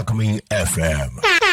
Alchemy FM.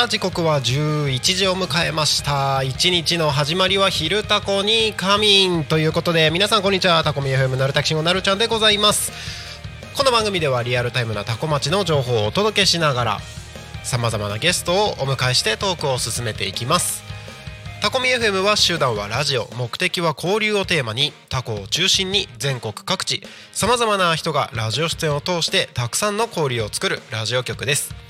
さあ時刻は11時を迎えました。一日の始まりは昼タコに仮眠ということで皆さんこんにちは。タコミ FM なるたきしんごなるちゃんでございます。この番組ではリアルタイムなタコ町の情報をお届けしながらさまざまなゲストをお迎えしてトークを進めていきます。タコミ FM は集団はラジオ目的は交流をテーマにタコを中心に全国各地さまざまな人がラジオ出演を通してたくさんの交流を作るラジオ局です。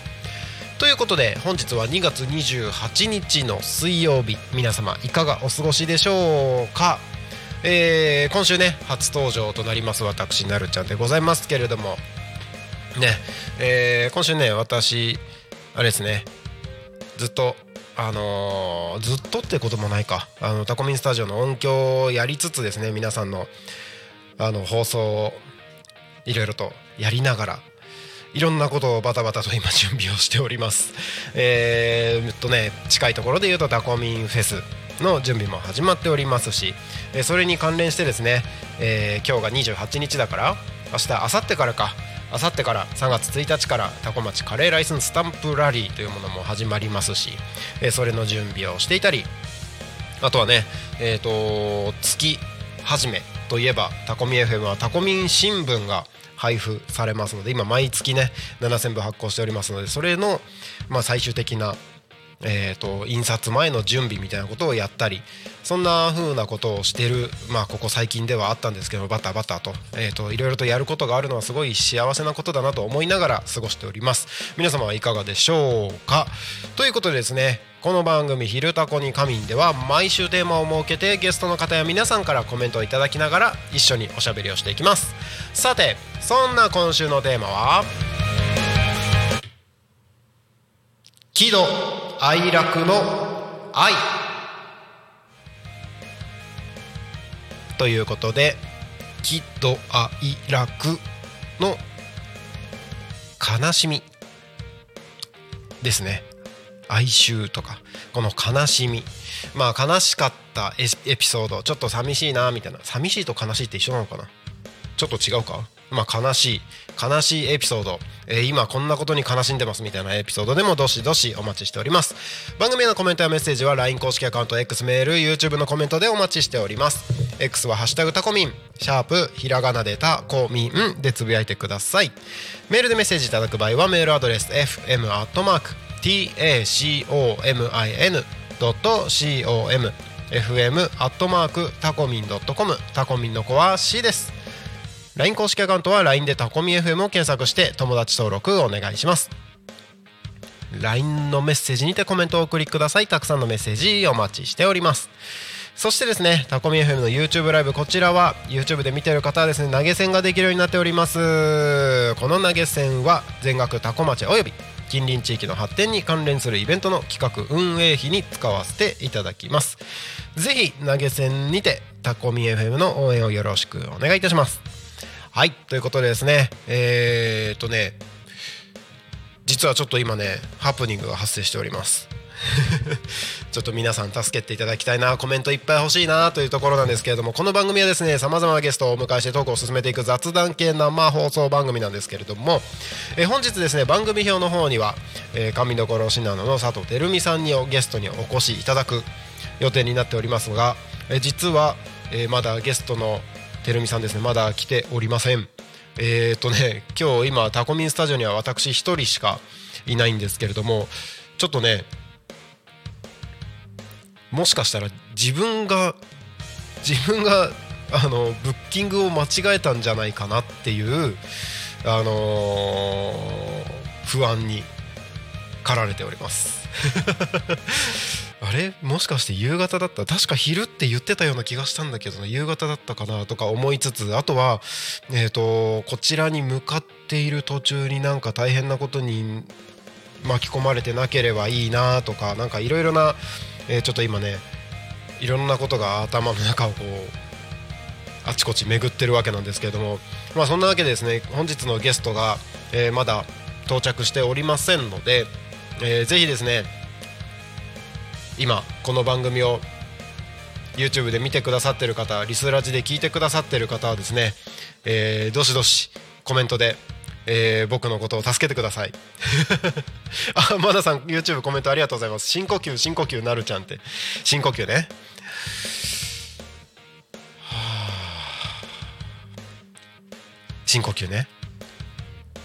ということで本日は2月28日の水曜日。皆様いかがお過ごしでしょうか、えー今週ね初登場となります私なるちゃんでございますけれども。ね、えー今週ね私あれですね。ずっとあのーずっとってこともないか。あのタコミンスタジオの音響をやりつつですね皆さんのあの放送をいろいろとやりながらいろんなことをバタバタと今準備をしております。えー、っとね近いところで言うとタコミンフェスの準備も始まっておりますし、それに関連してですね、えー今日が28日だから明日明後日からか明後日から3月1日からタコ町カレーライスンスタンプラリーというものも始まりますし、えーそれの準備をしていたりあとはね、えー、と月始めといえばタコミ FM はタコミン新聞が配布されますので今毎月ね7000部発行しておりますのでそれの、まあ、最終的な、えー、と印刷前の準備みたいなことをやったりそんな風なことをしてる、まあ、ここ最近ではあったんですけどバタバタと,、えー、といろいろとやることがあるのはすごい幸せなことだなと思いながら過ごしております。皆様はいかがでしょうか？ということでですねこの番組「昼タコに仮眠」では毎週テーマを設けてゲストの方や皆さんからコメントをいただきながら一緒におしゃべりをしていきます。さてそんな今週のテーマは？喜怒哀楽の愛。ということで喜怒哀楽の悲しみ。ですね。哀愁とかこの悲しみ。まあ悲しかったエピソードちょっと寂しいなみたいな。寂しいと悲しいって一緒なのかな？ちょっと違うか？まあ悲しい悲しいエピソード、えー今こんなことに悲しんでますみたいなエピソードでもどしどしお待ちしております。番組へのコメントやメッセージは LINE 公式アカウント X メール YouTube のコメントでお待ちしております。X は「ハッシュタグタコミン」シャープひらがなでタコミンでつぶやいてください。メールでメッセージいただく場合はメールアドレス fm アットマーク tacomin.com fm アットマークタコミン .com タコミンの子は C です。LINE 公式アカウントは LINE でタコミ FM を検索して友達登録お願いします。LINE のメッセージにてコメントをお送りください。たくさんのメッセージお待ちしております。そしてですねタコミ FM の YouTube ライブこちらは YouTube で見てる方はですね投げ銭ができるようになっております。この投げ銭は全額タコ町および近隣地域の発展に関連するイベントの企画運営費に使わせていただきます。ぜひ投げ銭にてタコミ FM の応援をよろしくお願いいたします。はいということでですねえー、っとね実はちょっと今ねハプニングが発生しております。ちょっと皆さん助けていただきたいなコメントいっぱい欲しいなというところなんですけれどもこの番組はですねさまざまなゲストをお迎えしてトークを進めていく雑談系生放送番組なんですけれども、え本日ですね番組表の方には、えー、神所信濃の佐藤照美さんにゲストにお越しいただく予定になっておりますが、え実は、えー、まだゲストの照美さんですね。まだ来ておりません。えー、とね今日今タコミンスタジオには私1人しかいないんですけれどもちょっとねもしかしたら自分が自分があのブッキングを間違えたんじゃないかなっていうあのー、不安に駆られております。あれ？もしかして夕方だった？確か昼って言ってたような気がしたんだけど夕方だったかなとか思いつつあとは、えーと、こちらに向かっている途中になんか大変なことに巻き込まれてなければいいなとかなんかいろいろな、えー、ちょっと今ねいろんなことが頭の中をこうあちこち巡ってるわけなんですけれども、まあ、そんなわけでですね本日のゲストが、えー、まだ到着しておりませんので、えー、ぜひですね今この番組を YouTube で見てくださってる方リスラジで聞いてくださってる方はですね、えー、どしどしコメントで、えー、僕のことを助けてください。あまださん YouTube コメントありがとうございます。深呼吸深呼吸なるちゃんって。深呼吸ね。深呼吸ね。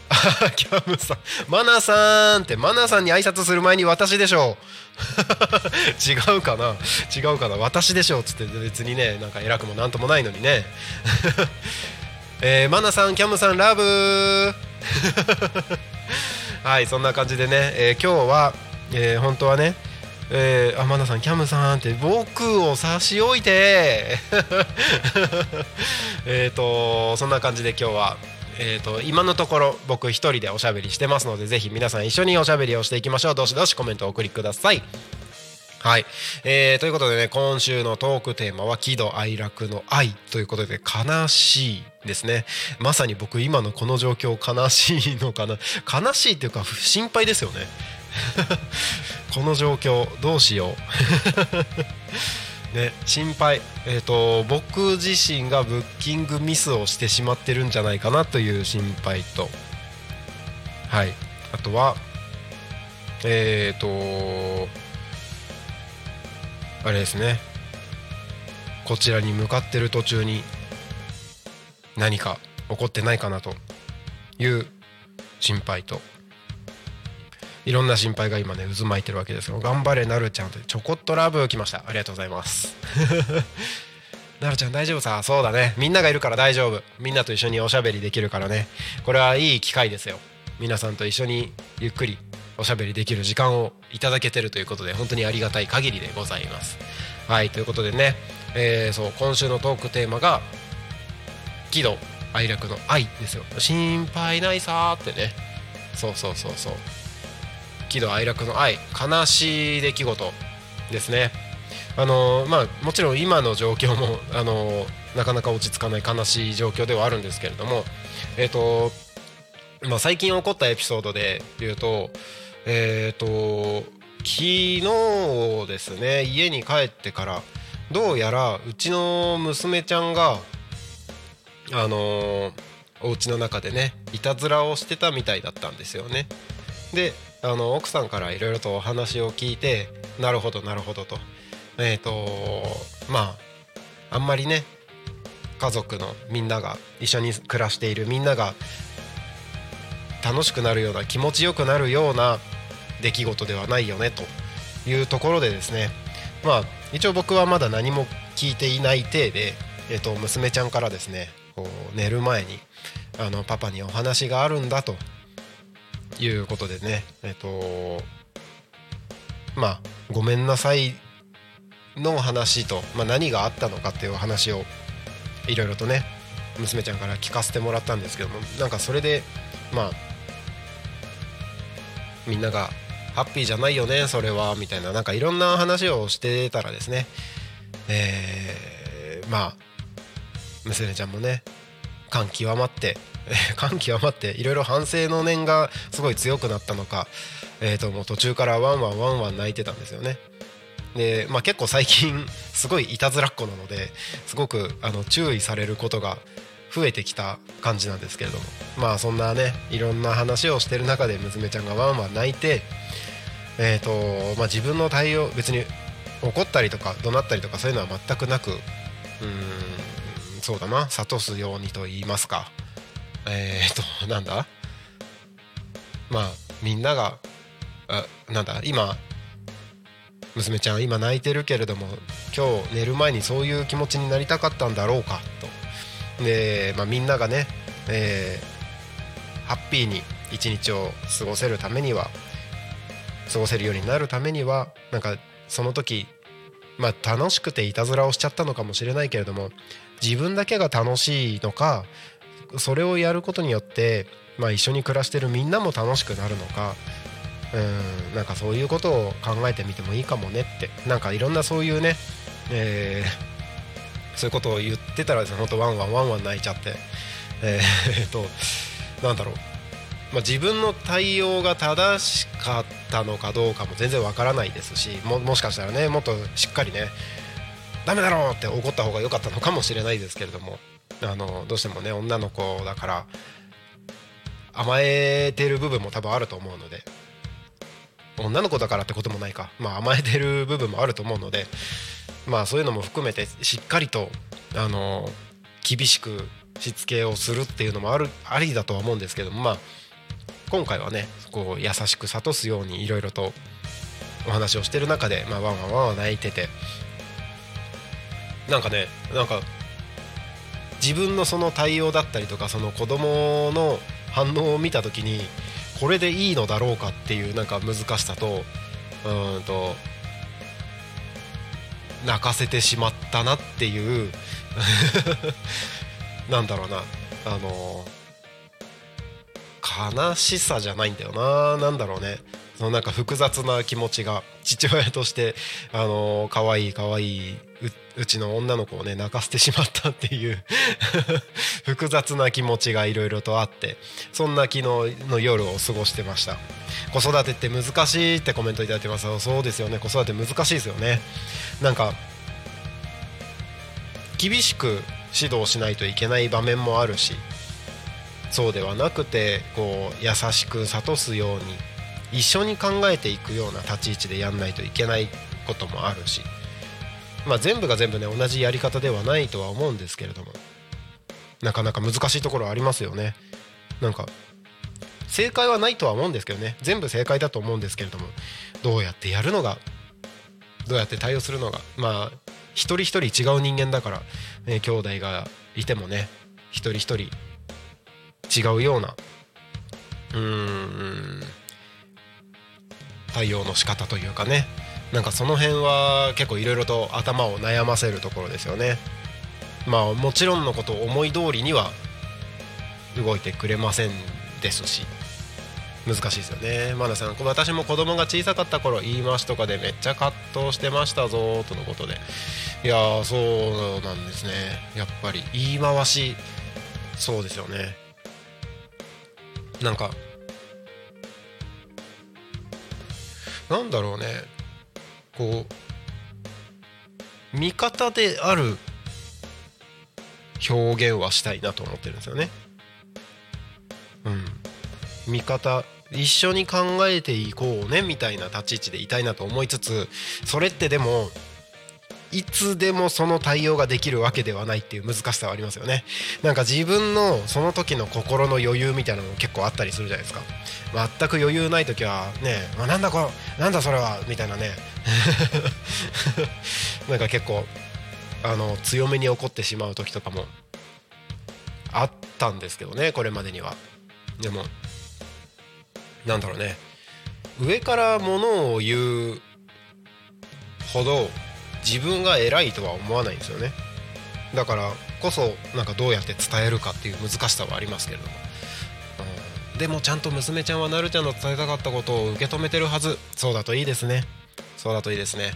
キャムさん。マナさんってマナさんに挨拶する前に私でしょう。違うかな？違うかな？私でしょっつって別にねなんか偉くもなんともないのにね。えー、マナさんキャムさんラブ。はいそんな感じでね、えー、今日は、えー、本当はねえー、あマナさんキャムさんって僕を差し置いて。えっとそんな感じで今日はえーと、今のところ僕一人でおしゃべりしてますのでぜひ皆さん一緒におしゃべりをしていきましょう。どしどしコメントをお送りください。はい、えー、ということでね今週のトークテーマは喜怒哀楽の愛ということで悲しいですね。まさに僕今のこの状況悲しいのかな。悲しいっていうか心配ですよね。この状況どうしよう。ね、心配、えーと、僕自身がブッキングミスをしてしまってるんじゃないかなという心配と、はい、あとは、えっ、ー、と、あれですね、こちらに向かってる途中に何か起こってないかなという心配と、いろんな心配が今ね渦巻いてるわけですが頑張れなるちゃんと。ちょこっとラブ来ました。ありがとうございます。なるちゃん大丈夫さ？そうだね。みんながいるから大丈夫。みんなと一緒におしゃべりできるからね。これはいい機会ですよ。皆さんと一緒にゆっくりおしゃべりできる時間をいただけてるということで本当にありがたい限りでございます。はいということでね、えー、そう今週のトークテーマが喜怒哀楽の愛ですよ。心配ないさーってね。そうそうそうそう。喜怒哀楽の愛悲しい出来事ですね。あのまあもちろん今の状況も あのなかなか落ち着かない悲しい状況ではあるんですけれどもえっ、ー、とまあ最近起こったエピソードで言うとえっ、ー、と昨日ですね家に帰ってからどうやらうちの娘ちゃんがあのお家の中でねいたずらをしてたみたいだったんですよね。であの奥さんからいろいろとお話を聞いてなるほどなるほどと。えっ、ー、とまああんまりね家族のみんなが一緒に暮らしているみんなが楽しくなるような気持ちよくなるような出来事ではないよねと。いうところでですね。まあ一応僕はまだ何も聞いていない体で、えー、と娘ちゃんからですねこう寝る前にあのパパにお話があるんだと。いうことでねえっとまあごめんなさいの話と、まあ、何があったのかっていう話をいろいろとね娘ちゃんから聞かせてもらったんですけどもなんかそれでまあみんながハッピーじゃないよねそれはみたいななんかいろんな話をしてたらですねえー、まあ娘ちゃんもね感極まって感極まっていろいろ反省の念がすごい強くなったのか、えー、ともう途中からワンワンワンワン泣いてたんですよね。で、まあ、結構最近すごいいたずらっ子なのですごくあの注意されることが増えてきた感じなんですけれどもまあそんなねいろんな話をしてる中で娘ちゃんがワンワン泣いて、えーとまあ、自分の対応別に怒ったりとか怒鳴ったりとかそういうのは全くなくうんそうだな諭すようにと言いますかえっ、となんだ？まあみんながあなんだ？今娘ちゃん今泣いてるけれども今日寝る前にそういう気持ちになりたかったんだろうかと。で、まあ、みんながね、えー、ハッピーに一日を過ごせるためには過ごせるようになるためにはなんかその時まあ楽しくていたずらをしちゃったのかもしれないけれども自分だけが楽しいのかそれをやることによって、まあ、一緒に暮らしてるみんなも楽しくなるのかうんなんかそういうことを考えてみてもいいかもねってなんかいろんなそういうね、えー、そういうことを言ってたらですねほんとワンワンワンワン泣いちゃってえー、となんだろう、まあ、自分の対応が正しかったのかどうかも全然わからないですしももしかしたらねもっとしっかりねダメだろうって怒った方が良かったのかもしれないですけれども。あのどうしてもね女の子だから甘えてる部分も多分あると思うので女の子だからってこともないか、まあ、甘えてる部分もあると思うので、まあ、そういうのも含めてしっかりとあの厳しくしつけをするっていうのもあるありだとは思うんですけども、まあ、今回はねこう優しく諭すようにいろいろとお話をしてる中で、まあ、ワンワンワンワン泣いててなんかねなんか自分のその対応だったりとかその子供の反応を見た時にこれでいいのだろうかっていうなんか難しさとうんと泣かせてしまったなっていう なんだろうな。あの悲しさじゃないんだよな。なんだろうね。のなんか複雑な気持ちが父親としてあの可愛い可愛いうちの女の子をね泣かせてしまったっていう 複雑な気持ちがいろいろとあってそんな昨日の夜を過ごしてました。子育てって難しいってコメントいただいてます。そうですよね。子育て難しいですよね。なんか厳しく指導しないといけない場面もあるしそうではなくてこう優しく諭すように一緒に考えていくような立ち位置でやんないといけないこともあるし、まあ、全部が全部ね同じやり方ではないとは思うんですけれどもなかなか難しいところありますよね。なんか正解はないとは思うんですけどね。全部正解だと思うんですけれどもどうやってやるのがどうやって対応するのがまあ一人一人違う人間だから、ね、兄弟がいてもね一人一人違うようなうーん対応の仕方というかね。なんかその辺は結構いろいろと頭を悩ませるところですよね。まあもちろんのこと思い通りには動いてくれませんですし。難しいですよね。マナさん私も子供が小さかった頃言い回しとかでめっちゃ葛藤してましたぞとのことで。いやそうなんですね。やっぱり言い回しそうですよね。なんかなんだろうねこう味方である表現はしたいなと思ってるんですよね。うん、味方一緒に考えていこうねみたいな立ち位置でいたいなと思いつつそれってでもいつでもその対応ができるわけではないっていう難しさはありますよね。なんか自分のその時の心の余裕みたいなのも結構あったりするじゃないですか。全く余裕ない時はね、まあ、なんだこなんだそれはみたいなね。なんか結構あの強めに怒ってしまう時とかもあったんですけどねこれまでには。でもなんだろうね。上からものを言うほど自分が偉いとは思わないんですよね。だからこそなんかどうやって伝えるかっていう難しさはありますけれども、うん、でもちゃんと娘ちゃんはなるちゃんの伝えたかったことを受け止めてるはず。そうだといいですね。そうだといいですね。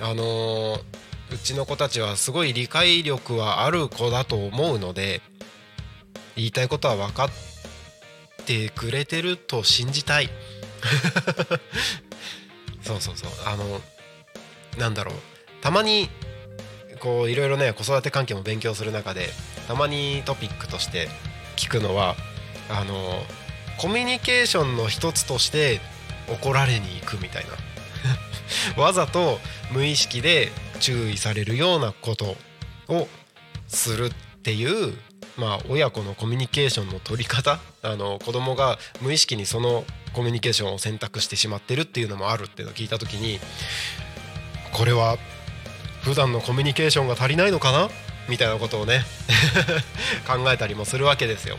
うん。あのー、うちの子たちはすごい理解力はある子だと思うので言いたいことは分かってくれてると信じたい。そうそうそう。あのなんだろう。たまにこういろいろね子育て関係も勉強する中でたまにトピックとして聞くのはあのコミュニケーションの一つとして怒られに行くみたいな。わざと無意識で注意されるようなことをするっていうまあ親子のコミュニケーションの取り方。あの子供が無意識にそのコミュニケーションを選択してしまってるっていうのもあるっていうのを聞いた時にこれは普段のコミュニケーションが足りないのかな？みたいなことをね 考えたりもするわけですよ。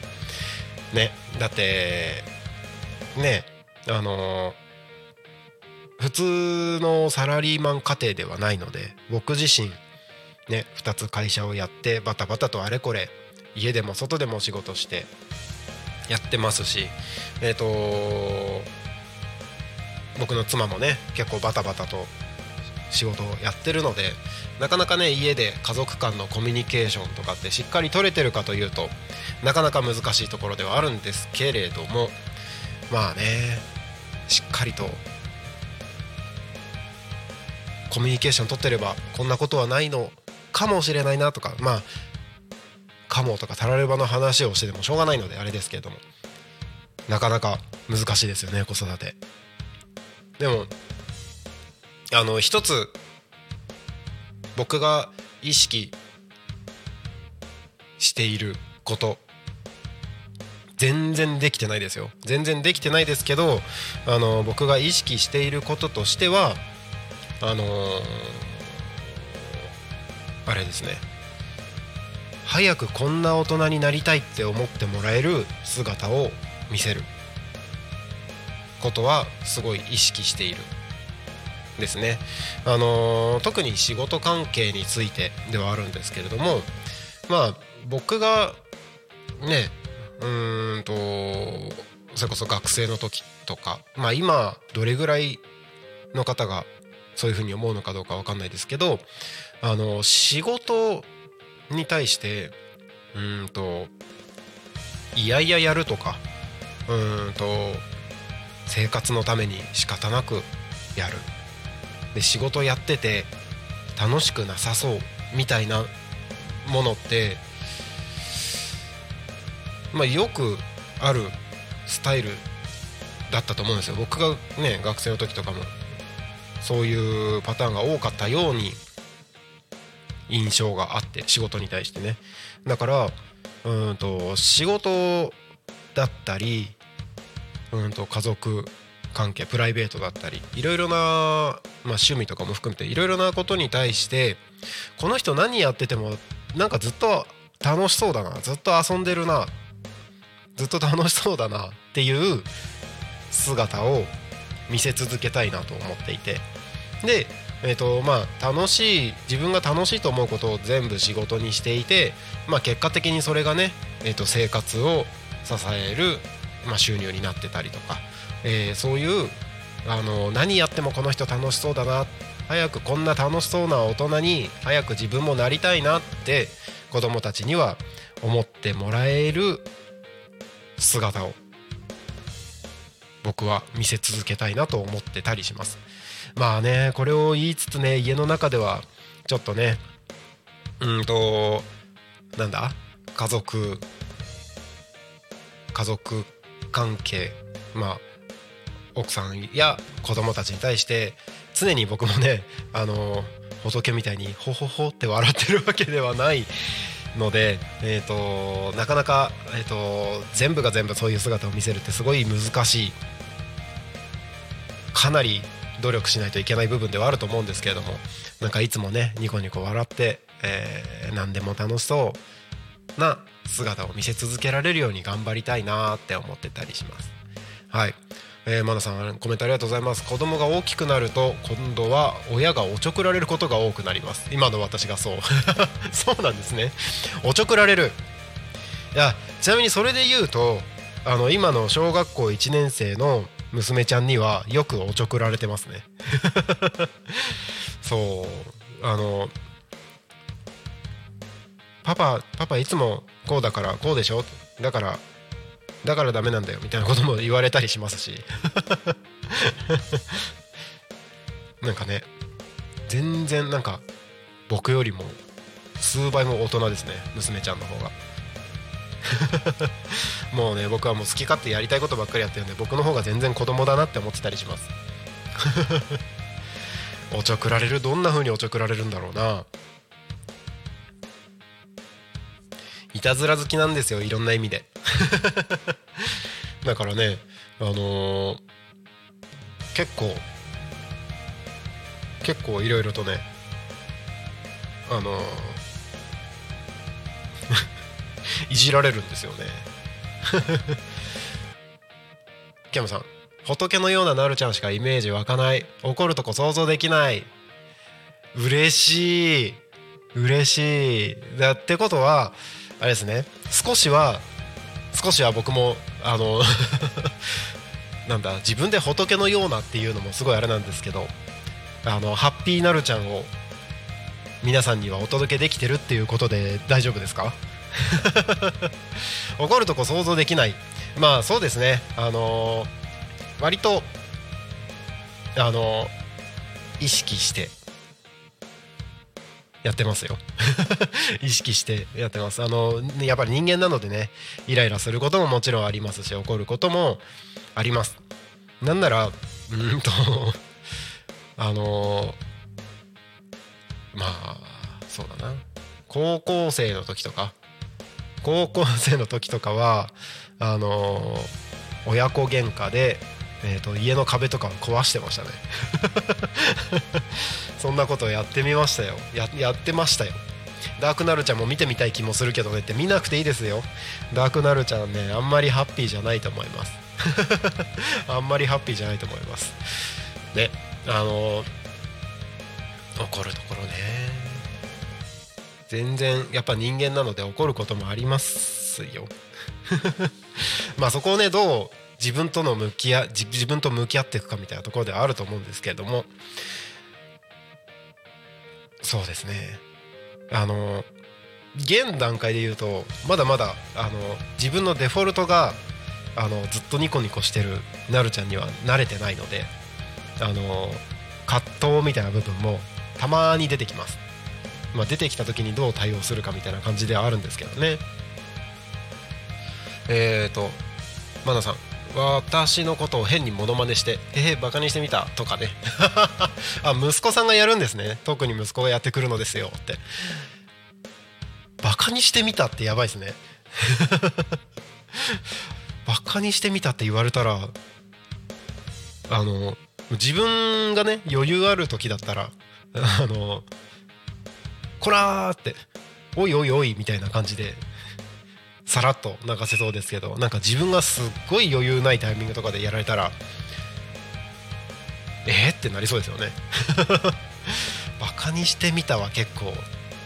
ねだってねあの普通のサラリーマン家庭ではないので僕自身ね2つ会社をやってバタバタとあれこれ家でも外でも仕事してやってますしえっ、ー、と僕の妻もね結構バタバタと仕事をやってるのでなかなかね家で家族間のコミュニケーションとかってしっかり取れてるかというとなかなか難しいところではあるんですけれどもまあねしっかりとコミュニケーション取ってればこんなことはないのかもしれないなとかまあかもとかたらればの話をしてでもしょうがないのであれですけれどもなかなか難しいですよね子育て。でもあの一つ僕が意識していること全然できてないですよ。全然できてないですけどあの僕が意識していることとしてはあのー、あれですね。早くこんな大人になりたいって思ってもらえる姿を見せることはすごい意識している。ですね、あの、特に仕事関係についてではあるんですけれどもまあ僕がねうーんとそれこそ学生の時とかまあ今どれぐらいの方がそういうふうに思うのかどうか分かんないですけどあの仕事に対してうんといやいややるとかうんと生活のために仕方なくやる。で仕事やってて楽しくなさそうみたいなものってまあよくあるスタイルだったと思うんですよ。僕がね学生の時とかもそういうパターンが多かったように印象があって仕事に対してね。だからうんと仕事だったりうんと家族関係プライベートだったりいろいろな、まあ、趣味とかも含めていろいろなことに対してこの人何やっててもなんかずっと楽しそうだなずっと遊んでるなずっと楽しそうだなっていう姿を見せ続けたいなと思っていて。でえーとまあ、楽しい自分が楽しいと思うことを全部仕事にしていて、まあ、結果的にそれがね、えー、と生活を支える、まあ、収入になってたりとかえー、そういうあの何やってもこの人楽しそうだな。早くこんな楽しそうな大人に早く自分もなりたいなって子供たちには思ってもらえる姿を僕は見せ続けたいなと思ってたりします。まあねこれを言いつつね家の中ではちょっとねうんとなんだ？家族家族関係まあ奥さんや子供たちに対して常に僕もねあの仏みたいにほほほって笑ってるわけではないので、えーと、なかなか、えーと、全部が全部そういう姿を見せるってすごい難しいかなり努力しないといけない部分ではあると思うんですけれどもなんかいつもねニコニコ笑って、えー、何でも楽しそうな姿を見せ続けられるように頑張りたいなって思ってたりします。はいえー、マナさんコメントありがとうございます。子供が大きくなると今度は親がおちょくられることが多くなります。今の私がそう。そうなんですね。おちょくられる。いやちなみにそれで言うとあの今の小学校1年生の娘ちゃんにはよくおちょくられてますね。そう。あのパパパパいつもこうだからこうでしょ？だからだからダメなんだよみたいなことも言われたりしますし。なんかね全然なんか僕よりも数倍も大人ですね娘ちゃんの方が。もうね僕はもう好き勝手やりたいことばっかりやってるんで僕の方が全然子供だなって思ってたりします。おちょくられるどんな風におちょくられるんだろうないたずら好きなんですよいろんな意味で。だからねあのー、結構結構いろいろとねあのー、いじられるんですよね。キャムさん仏のようななるちゃんしかイメージ湧かない。怒るとこ想像できない。嬉しい。嬉しい。だってことはあれですね。少しは少しは僕もあの なんだ自分で仏のようなっていうのもすごいあれなんですけどあのハッピーなるちゃんを皆さんにはお届けできてるっていうことで大丈夫ですか？怒るとこ想像できない。まあそうですね。あの、割とあの、意識してやってますよ。意識してやってます。あのやっぱり人間なのでねイライラすることももちろんありますし怒ることもあります。なんならうんと あのまあそうだな。高校生の時とか高校生の時とかはあの親子喧嘩で、えーと、家の壁とか壊してましたね。そんなことやってみましたよ。ややってましたよ。ダークナルちゃんも見てみたい気もするけどねって見なくていいですよ。ダークナルちゃんねあんまりハッピーじゃないと思います。あんまりハッピーじゃないと思います。ねあの怒るところね。全然やっぱ人間なので怒ることもありますよ。まあそこをねどう自分との向き合自分と向き合っていくかみたいなところではあると思うんですけれども。そうですね。あの現段階で言うとまだまだあの自分のデフォルトがあのずっとニコニコしてるなるちゃんには慣れてないのであの葛藤みたいな部分もたまに出てきます、まあ、出てきた時にどう対応するかみたいな感じではあるんですけどね。えっ、ー、とマナさん。私のことを変にモノマネして「えー、バカにしてみた」とかね。あ息子さんがやるんですね。特に息子がやってくるのですよ。って。バカにしてみたってやばいですね。バカにしてみたって言われたらあの自分がね余裕ある時だったら あのこらっておいおいおいみたいな感じでさらっと流せそうですけどなんか自分がすっごい余裕ないタイミングとかでやられたらえー、ってなりそうですよね。バカにしてみたは結構。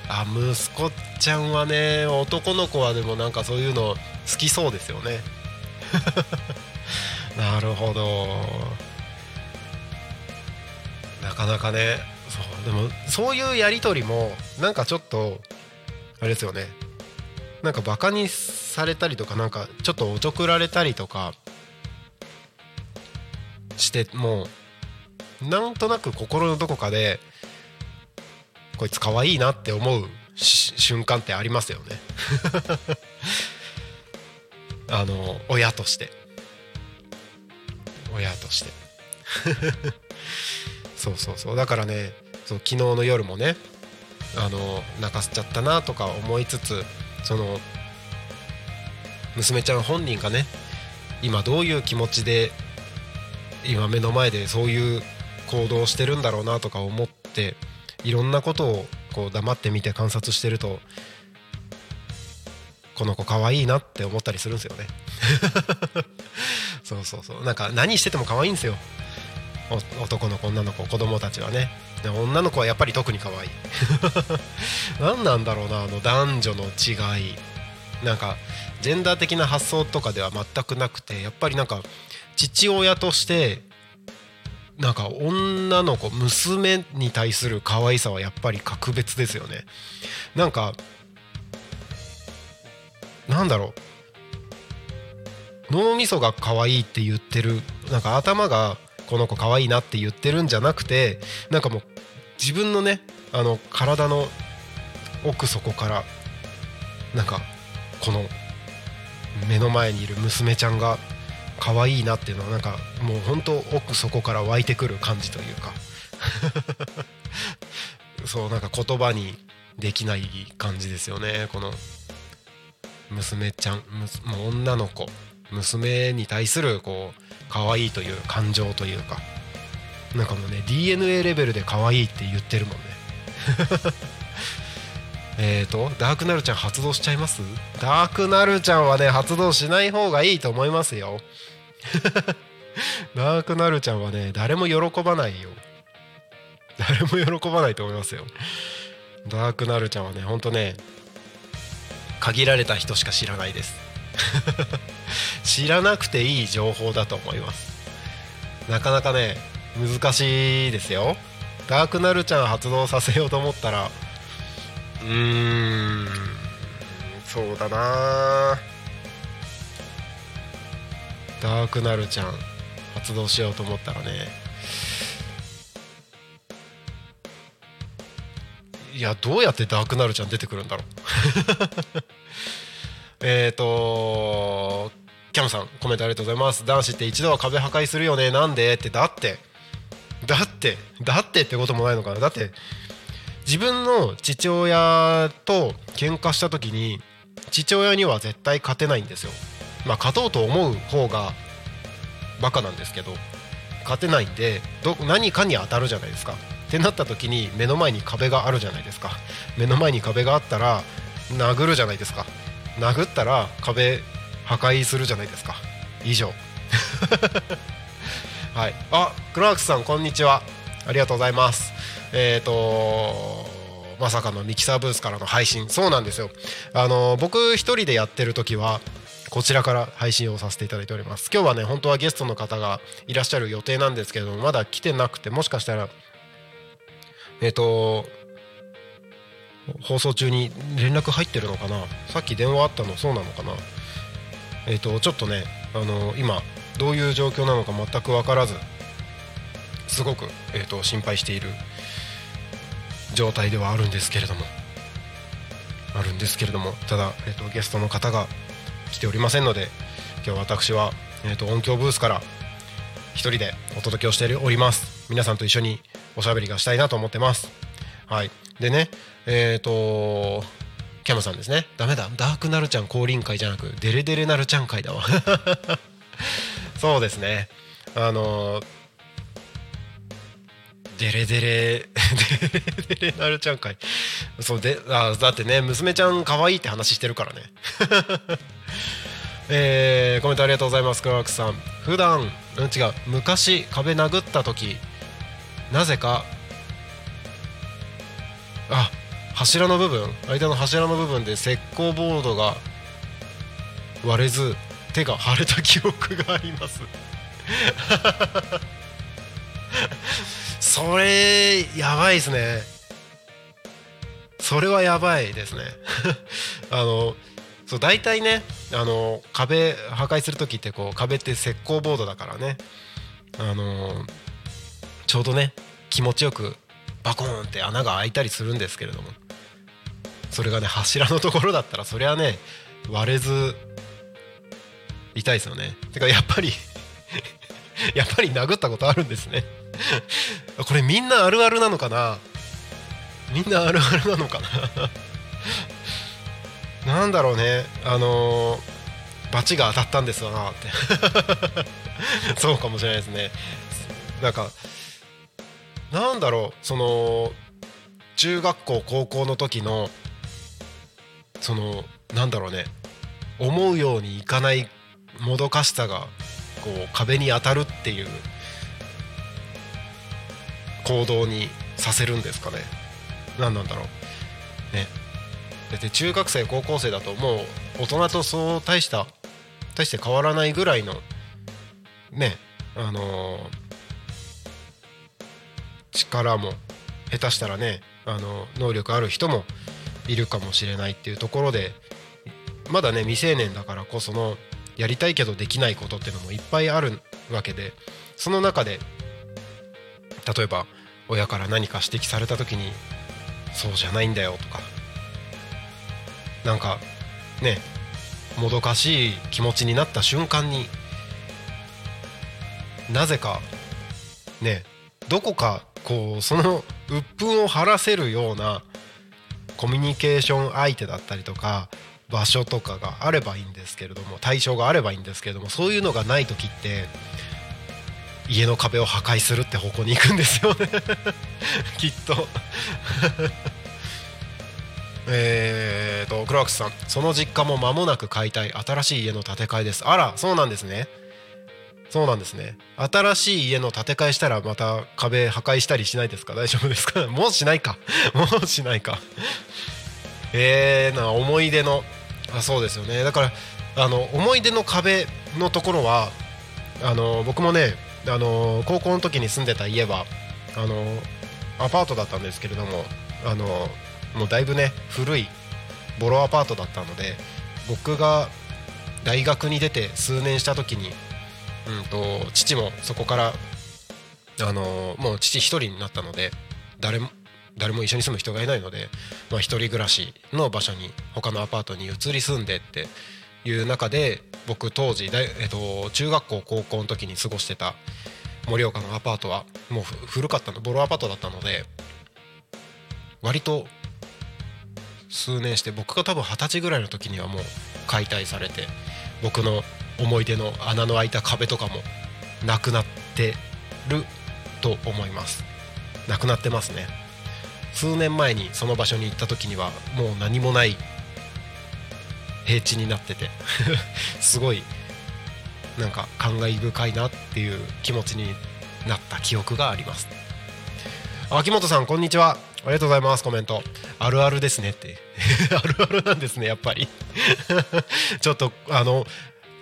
あ息子ちゃんはね男の子はでもなんかそういうの好きそうですよね。なるほど。なかなかねそうでもそういうやり取りもなんかちょっとあれですよね。なんかバカにされたりとかなんかちょっとおちょくられたりとかしてもうなんとなく心のどこかでこいつ可愛いなって思う瞬間ってありますよね。あの親として。親として。そうそうそう。だからねそう昨日の夜もねあの泣かせちゃったなとか思いつつその娘ちゃん本人がね今どういう気持ちで今目の前でそういう行動をしてるんだろうなとか思っていろんなことをこう黙って見て観察してるとこの子可愛いなって思ったりするんですよね。そうそうそう。なんか何してても可愛いんですよ。男の子女の子子供たちはね。女の子はやっぱり特に可愛い。何なんだろうなあの男女の違い。なんかジェンダー的な発想とかでは全くなくてやっぱりなんか父親としてなんか女の子娘に対する可愛さはやっぱり格別ですよね。なんかなんだろう。脳みそが可愛いって言ってるなんか頭がこの子可愛いなって言ってるんじゃなくてなんかもう自分のねあの体の奥底からなんかこの目の前にいる娘ちゃんが可愛いなっていうのはなんかもう本当奥底から湧いてくる感じというか。そうなんか言葉にできない感じですよねこの娘ちゃんもう女の子娘に対するこう可愛いという感情というか。なんかもうね DNA レベルで可愛いって言ってるもんね。えっとダークナルちゃん発動しちゃいます？ダークナルちゃんはね発動しない方がいいと思いますよ。ダークナルちゃんはね誰も喜ばないよ。誰も喜ばないと思いますよ。ダークナルちゃんはねほんとね限られた人しか知らないです。知らなくていい情報だと思います。なかなかね難しいですよ。ダークナルちゃん発動させようと思ったらうーんそうだな。ダークナルちゃん発動しようと思ったらねいやどうやってダークナルちゃん出てくるんだろう。えっとキャムさんコメントありがとうございます。男子って一度は壁破壊するよね。なんで？ってだって。だって。だってってこともないのかな。だって自分の父親と喧嘩した時に父親には絶対勝てないんですよ。まあ勝とうと思う方がバカなんですけど勝てないんでど何かに当たるじゃないですか。ってなった時に目の前に壁があるじゃないですか。目の前に壁があったら殴るじゃないですか。殴ったら壁破壊するじゃないですか。以上。はい。あクラークさんこんにちは。ありがとうございます。えっ、ー、とまさかのミキサーブースからの配信。そうなんですよ。あの僕一人でやってる時はこちらから配信をさせていただいております。今日はね本当はゲストの方がいらっしゃる予定なんですけれどもまだ来てなくてもしかしたらえっ、ー、と放送中に連絡入ってるのかな？さっき電話あったのそうなのかな？えっ、ー、とちょっとねあの今どういう状況なのか全く分からずすごく、えーと、心配している状態ではあるんですけれども。あるんですけれども。ただ、えーと、ゲストの方が来ておりませんので今日私は、えーと、音響ブースから1人でお届けをしております。皆さんと一緒におしゃべりがしたいなと思ってます。はい。でねえっ、ー、とキャムさんですね。ダメだ。ダークナルちゃん降臨会じゃなくデレデレナルちゃん会だわ。そうですね。あのデレデレデレデレナルちゃん会。そうであだってね娘ちゃん可愛いって話してるからね。えー、コメントありがとうございます。クラークさん。普段うん違う。昔壁殴った時なぜかあ柱の部分間の柱の部分で石膏ボードが割れず手が腫れた記憶があります。それやばいですね。それはやばいですね。あのそう大体ねあの壁破壊する時ってこう壁って石膏ボードだからね。あのちょうどね気持ちよくバコーンって穴が開いたりするんですけれども。それがね柱のところだったらそりゃね割れず痛いですよね。てかやっぱり やっぱり殴ったことあるんですね。これみんなあるあるなのかな？みんなあるあるなのかな？なんだろうね。あのー、バチが当たったんですわなって。そうかもしれないですね。なんかなんだろう。その中学校高校の時のそのなんだろうね。思うようにいかないもどかしさがこう壁に当たるっていう行動にさせるんですかね。何なんだろう。ね。で中学生高校生だともう大人とそう大した大して変わらないぐらいのね。あのー力も下手したらねあの能力ある人もいるかもしれないっていうところでまだね未成年だからこそのやりたいけどできないことっていうのもいっぱいあるわけでその中で例えば親から何か指摘された時にそうじゃないんだよとかなんかねもどかしい気持ちになった瞬間になぜかねどこかこうその鬱憤を晴らせるようなコミュニケーション相手だったりとか場所とかがあればいいんですけれども対象があればいいんですけれどもそういうのがない時って家の壁を破壊するって方向に行くんですよね。きっと。えーとクラークスさんその実家も間もなく解体新しい家の建て替えです。あらそうなんですね。そうなんですね。新しい家の建て替えしたらまた壁破壊したりしないですか？大丈夫ですか？もうしないか。もうしないか。えー、な思い出の。あそうですよね。だからあの思い出の壁のところはあの僕もねあの高校の時に住んでた家はあのアパートだったんですけれどもあのもうだいぶね古いボロアパートだったので僕が大学に出て数年した時に、うんと、父もそこからあのもう父一人になったので誰も誰も一緒に住む人がいないので、まあ、一人暮らしの場所に他のアパートに移り住んでっていう中で僕当時大、えっと、中学校高校の時に過ごしてた盛岡のアパートはもう古かったのボロアパートだったので割と数年して僕が多分二十歳ぐらいの時にはもう解体されて僕の思い出の穴の開いた壁とかもなくなってると思います。なくなってますね。数年前にその場所に行った時にはもう何もない平地になってて すごいなんか感慨深いなっていう気持ちになった記憶があります。秋元さんこんにちは。ありがとうございます。コメント。あるあるですねって。あるあるなんですねやっぱり。ちょっとあの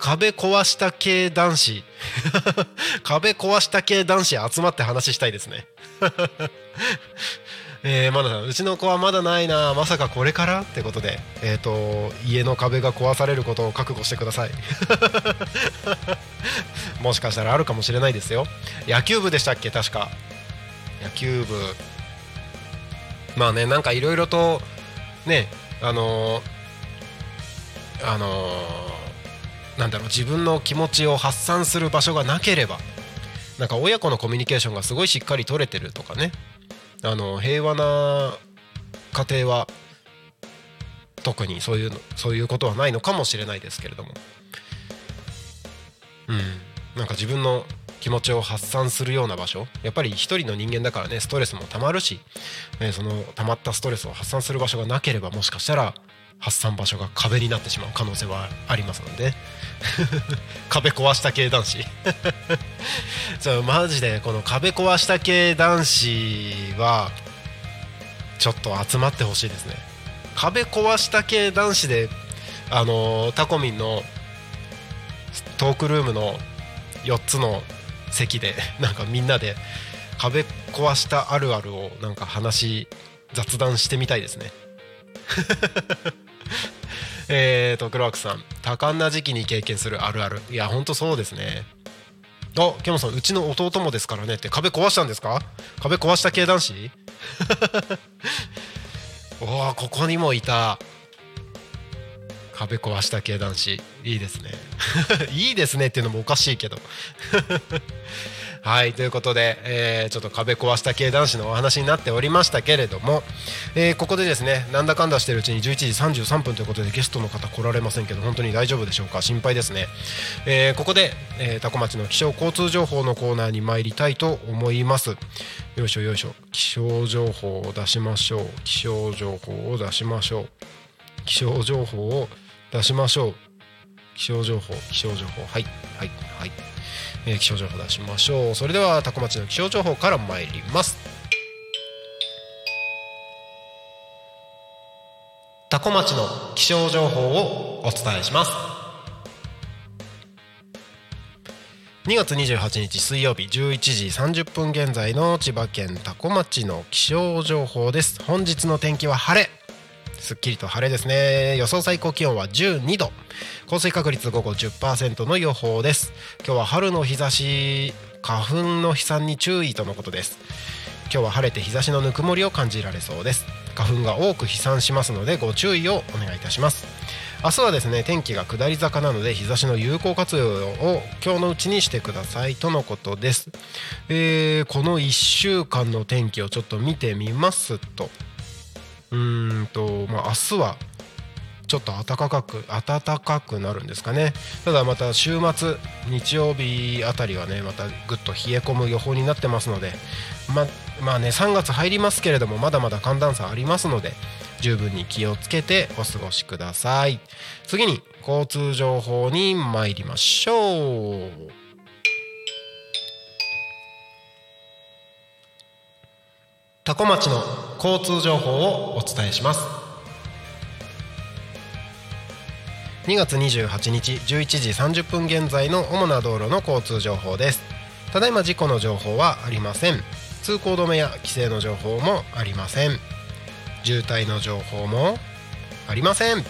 壁壊した系男子。壁壊した系男子集まって話したいですね。えー、まださんうちの子はまだないな。まさかこれから？ってことで、えーと、家の壁が壊されることを覚悟してください。もしかしたらあるかもしれないですよ。野球部でしたっけ？確か。野球部。まあねなんかいろいろとねあのー、あのー、なんだろう自分の気持ちを発散する場所がなければなんか親子のコミュニケーションがすごいしっかり取れてるとかね。あの平和な家庭は特にそういうそういうことはないのかもしれないですけれども。うん。なんか自分の気持ちを発散するような場所。やっぱり一人の人間だからねストレスもたまるし、えー、そのたまったストレスを発散する場所がなければもしかしたら発散場所が壁になってしまう可能性はありますので。壁壊した系男子。そうマジでこの壁壊した系男子はちょっと集まってほしいですね。壁壊した系男子であのタコミンのトークルームの4つの席で なんかみんなで壁壊したあるあるをなんか話雑談してみたいですね。えーとクロークさん。多感な時期に経験するあるある。いやほんとそうですね。あケモさんうちの弟もですからね。って壁壊したんですか？壁壊した系男子？おおここにもいた。壁壊した系男子。いいですね。いいですねっていうのもおかしいけど。はいということで、えー、ちょっと壁壊した系男子のお話になっておりましたけれども、えー、ここでですねなんだかんだしてるうちに11時33分ということでゲストの方来られませんけど本当に大丈夫でしょうか？心配ですね、えー、ここで、えー、タコ町の気象交通情報のコーナーに参りたいと思います。よいしょよいしょ。気象情報を出しましょう。気象情報を出しましょう。気象情報を出しましょう。気象情報気象情報。はいはいはい、えー、気象情報出しましょう。それではタコ町の気象情報から参ります。多古町の気象情報をお伝えします。2月28日水曜日11時30分現在の千葉県多古町の気象情報です。本日の天気は晴れ。すっきりと晴れですね。予想最高気温は12度。降水確率午後10%の予報です。今日は春の日差し花粉の飛散に注意とのことです。今日は晴れて日差しのぬくもりを感じられそうです。花粉が多く飛散しますのでご注意をお願いいたします。明日はですね天気が下り坂なので日差しの有効活用を今日のうちにしてくださいとのことです、えー、この1週間の天気をちょっと見てみますと。うんとまあ明日はちょっと暖かく暖かくなるんですかね。ただまた週末日曜日あたりはねまたぐっと冷え込む予報になってますのでままあね3月入りますけれどもまだまだ寒暖差ありますので十分に気をつけてお過ごしください。次に交通情報に参りましょう。多古町の交通情報をお伝えします。2月28日11時30分現在の主な道路の交通情報です。ただいま事故の情報はありません。通行止めや規制の情報もありません。渋滞の情報もありません。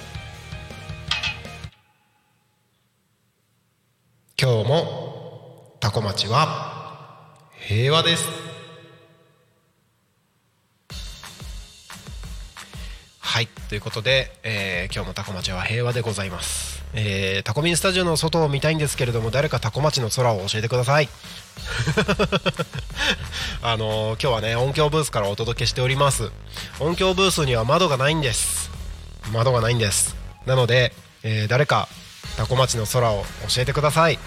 今日もタコ町は平和です。はいということで、えー、今日もタコ町は平和でございます、えー、タコミンスタジオの外を見たいんですけれども誰かタコ町の空を教えてください。あのー、今日はね音響ブースからお届けしております。音響ブースには窓がないんです。窓がないんです。なので、えー、誰かタコ町の空を教えてください。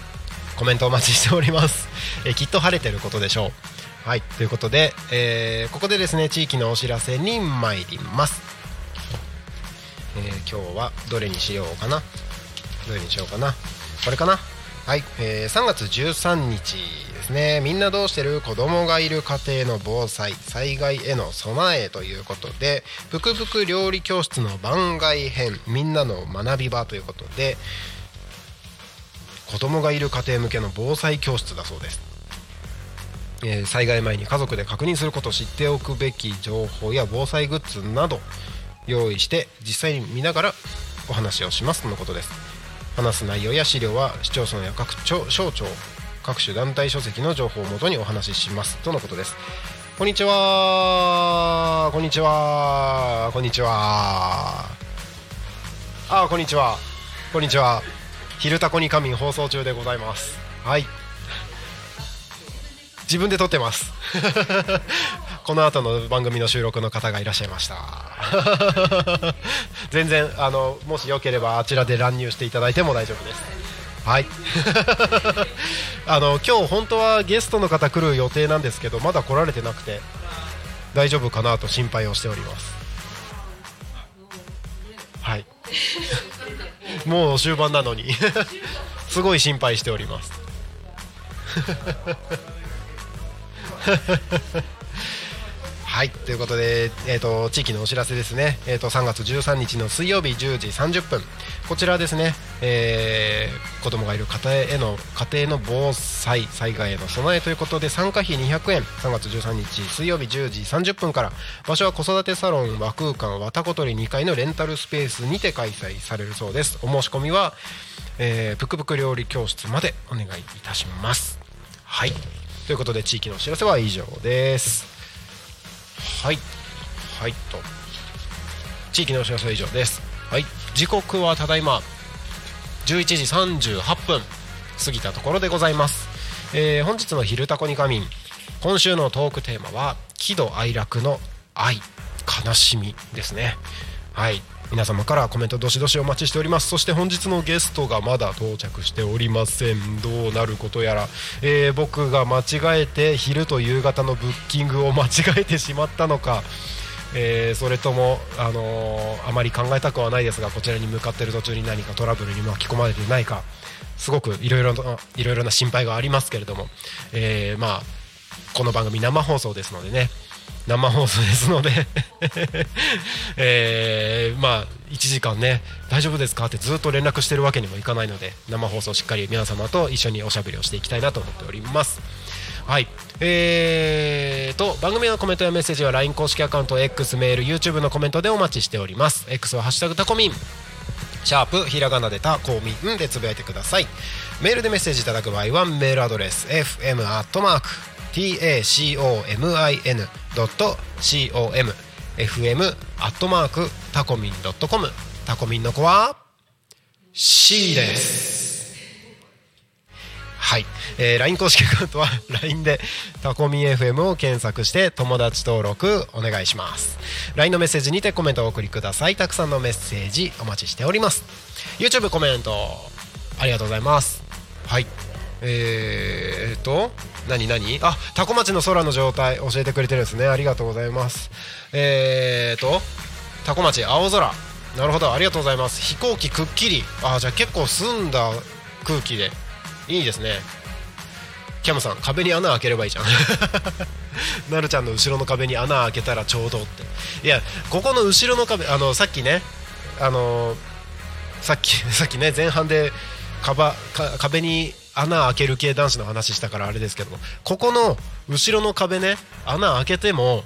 コメントお待ちしております、え、きっと晴れてることでしょう。はいということで、えー、ここでですね地域のお知らせに参ります。えー、今日はどれにしようかな？どれにしようかな？これかな？はい、えー、3月13日ですね。みんなどうしてる？子供がいる家庭の防災災害への備えということでぷくぷく料理教室の番外編みんなの学び場ということで子供がいる家庭向けの防災教室だそうです、え、災害前に家族で確認すること知っておくべき情報や防災グッズなど用意して実際に見ながらお話をしますとのことです。話す内容や資料は市町村や各省庁各種団体書籍の情報をもとにお話ししますとのことです。こんにちは。こんにちは。こんにちは。あこんにちは。こんにちは。昼タコに仮眠放送中でございます。はい。自分で撮ってます。この後の番組の収録の方がいらっしゃいました。全然あのもしよければあちらで乱入していただいても大丈夫です。はい。あの今日本当はゲストの方来る予定なんですけどまだ来られてなくて大丈夫かなと心配をしております。はい。もう終盤なのに。すごい心配しております。はいということで、えーと、地域のお知らせですね、えーと、3月13日の水曜日10時30分。こちらですね、えー、子供がいる家庭への家庭の防災災害への備えということで参加費200円。3月13日水曜日10時30分から。場所は子育てサロン和空間わたことり2階のレンタルスペースにて開催されるそうです。お申し込みは、えー、ぷくぷく料理教室までお願いいたします。はいということで地域のお知らせは以上です。はい。はいと。地域のお知らせは以上です。はい。時刻はただいま11時38分。過ぎたところでございます、えー、本日の「昼タコに仮眠」今週のトークテーマは喜怒哀楽の愛。悲しみですね。はい。皆様からコメントどしどしお待ちしております。そして本日のゲストがまだ到着しておりません。どうなることやら、えー、僕が間違えて昼と夕方のブッキングを間違えてしまったのか。えー、それとも、あのー、あまり考えたくはないですがこちらに向かっている途中に何かトラブルに巻き込まれていないか。すごくいろいろいろいろな心配がありますけれども、えー、まあ、この番組生放送ですのでね。生放送ですので。えー、まあ1時間ね大丈夫ですか？ってずっと連絡してるわけにもいかないので生放送しっかり皆様と一緒におしゃべりをしていきたいなと思っております。はい。えーと番組のコメントやメッセージは LINE 公式アカウント X メール YouTube のコメントでお待ちしております。X は「ハッシュタグタコミン」シャープひらがなでたコミンでつぶやいてください。メールでメッセージいただく場合はメールアドレス fm アットマーク tacomin fm アットマークタコミン .com タコミンの子は C です。はい、えー、LINE 公式アカウントは LINE でタコミン FM を検索して友達登録お願いします。LINE のメッセージにてコメントをお送りください。たくさんのメッセージお待ちしております。YouTube コメントありがとうございます。はい。えーと何何？あタコ町の空の状態。教えてくれてるんですね。ありがとうございます。えーとタコ町青空。なるほど。ありがとうございます。飛行機くっきり。あじゃあ結構澄んだ空気で。いいですね。キャムさん壁に穴開ければいいじゃん。なるちゃんの後ろの壁に穴開けたらちょうどって。いやここの後ろの壁あのさっきねあのさっき さっきね前半で壁に穴開ける系男子の話したからあれですけどここの後ろの壁ね穴開けても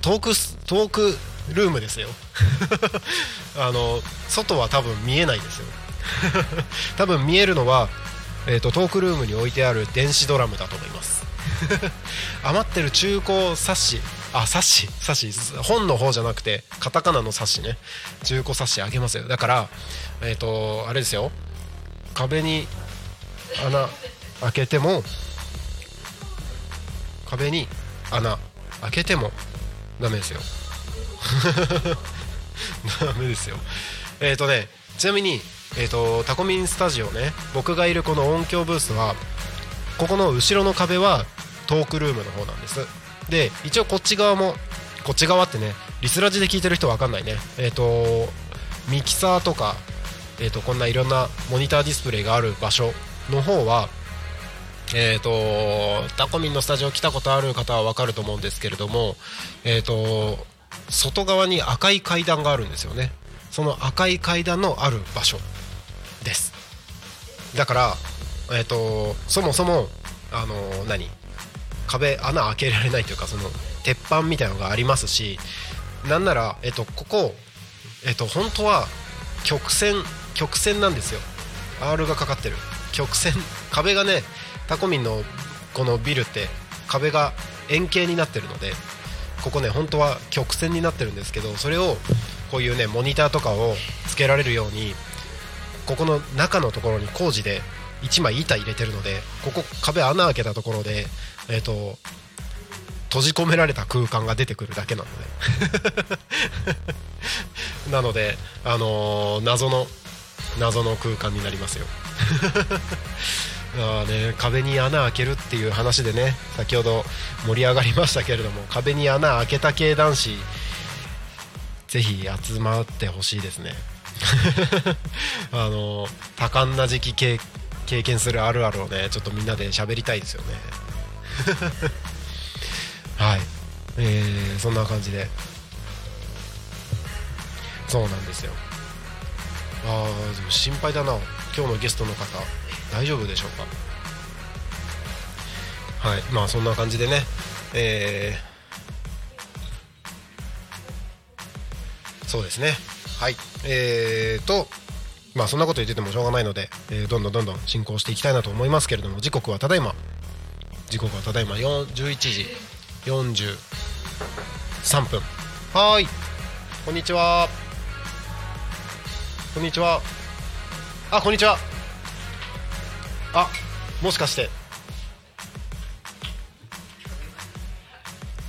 トークトークルームですよ。あの外は多分見えないですよ。多分見えるのはえーと、トークルームに置いてある電子ドラムだと思います。余ってる中古冊子あ冊子冊子本の方じゃなくてカタカナの冊子ね。中古冊子あげますよ。だからえっ、ー、とあれですよ。壁に穴開けても壁に穴開けてもダメですよ。ダメですよ。えっ、ー、とねちなみにえーと、タコミンスタジオね僕がいるこの音響ブースはここの後ろの壁はトークルームの方なんです。で一応こっち側もこっち側ってねリスラジで聞いてる人わかんないね。えっ、ー、とミキサーとか、えーと、こんないろんなモニターディスプレイがある場所の方はえーと、タコミンのスタジオ来たことある方は分かると思うんですけれども、えーと外側に赤い階段があるんですよね。その赤い階段のある場所です。だから、えーと、そもそもあの何？壁穴開けられないというかその鉄板みたいなのがありますしなんなら、えーと、ここ、えーと、本当は曲線曲線なんですよ。R がかかってる。曲線壁がねタコミンのこのビルって壁が円形になってるのでここね本当は曲線になってるんですけどそれをこういうねモニターとかをつけられるようにここの中のところに工事で1枚板入れてるのでここ壁穴開けたところで、えーと、閉じ込められた空間が出てくるだけなので。なので、あのー、謎の謎の空間になりますよ。あね、壁に穴開けるっていう話でね先ほど盛り上がりましたけれども壁に穴開けた系男子ぜひ集まってほしいですね。あの多感な時期経験するあるあるをねちょっとみんなで喋りたいですよね。はい。えー、そんな感じで。そうなんですよ。ああでも心配だな。今日のゲストの方大丈夫でしょうか？はいまあそんな感じでねえー、そうですね。はいえーとまあそんなこと言っててもしょうがないので、えー、どんどんどんどん進行していきたいなと思いますけれども時刻はただいま。時刻はただいま11時43分。はいこんにちは。こんにちは。あこんにちは。あもしかして。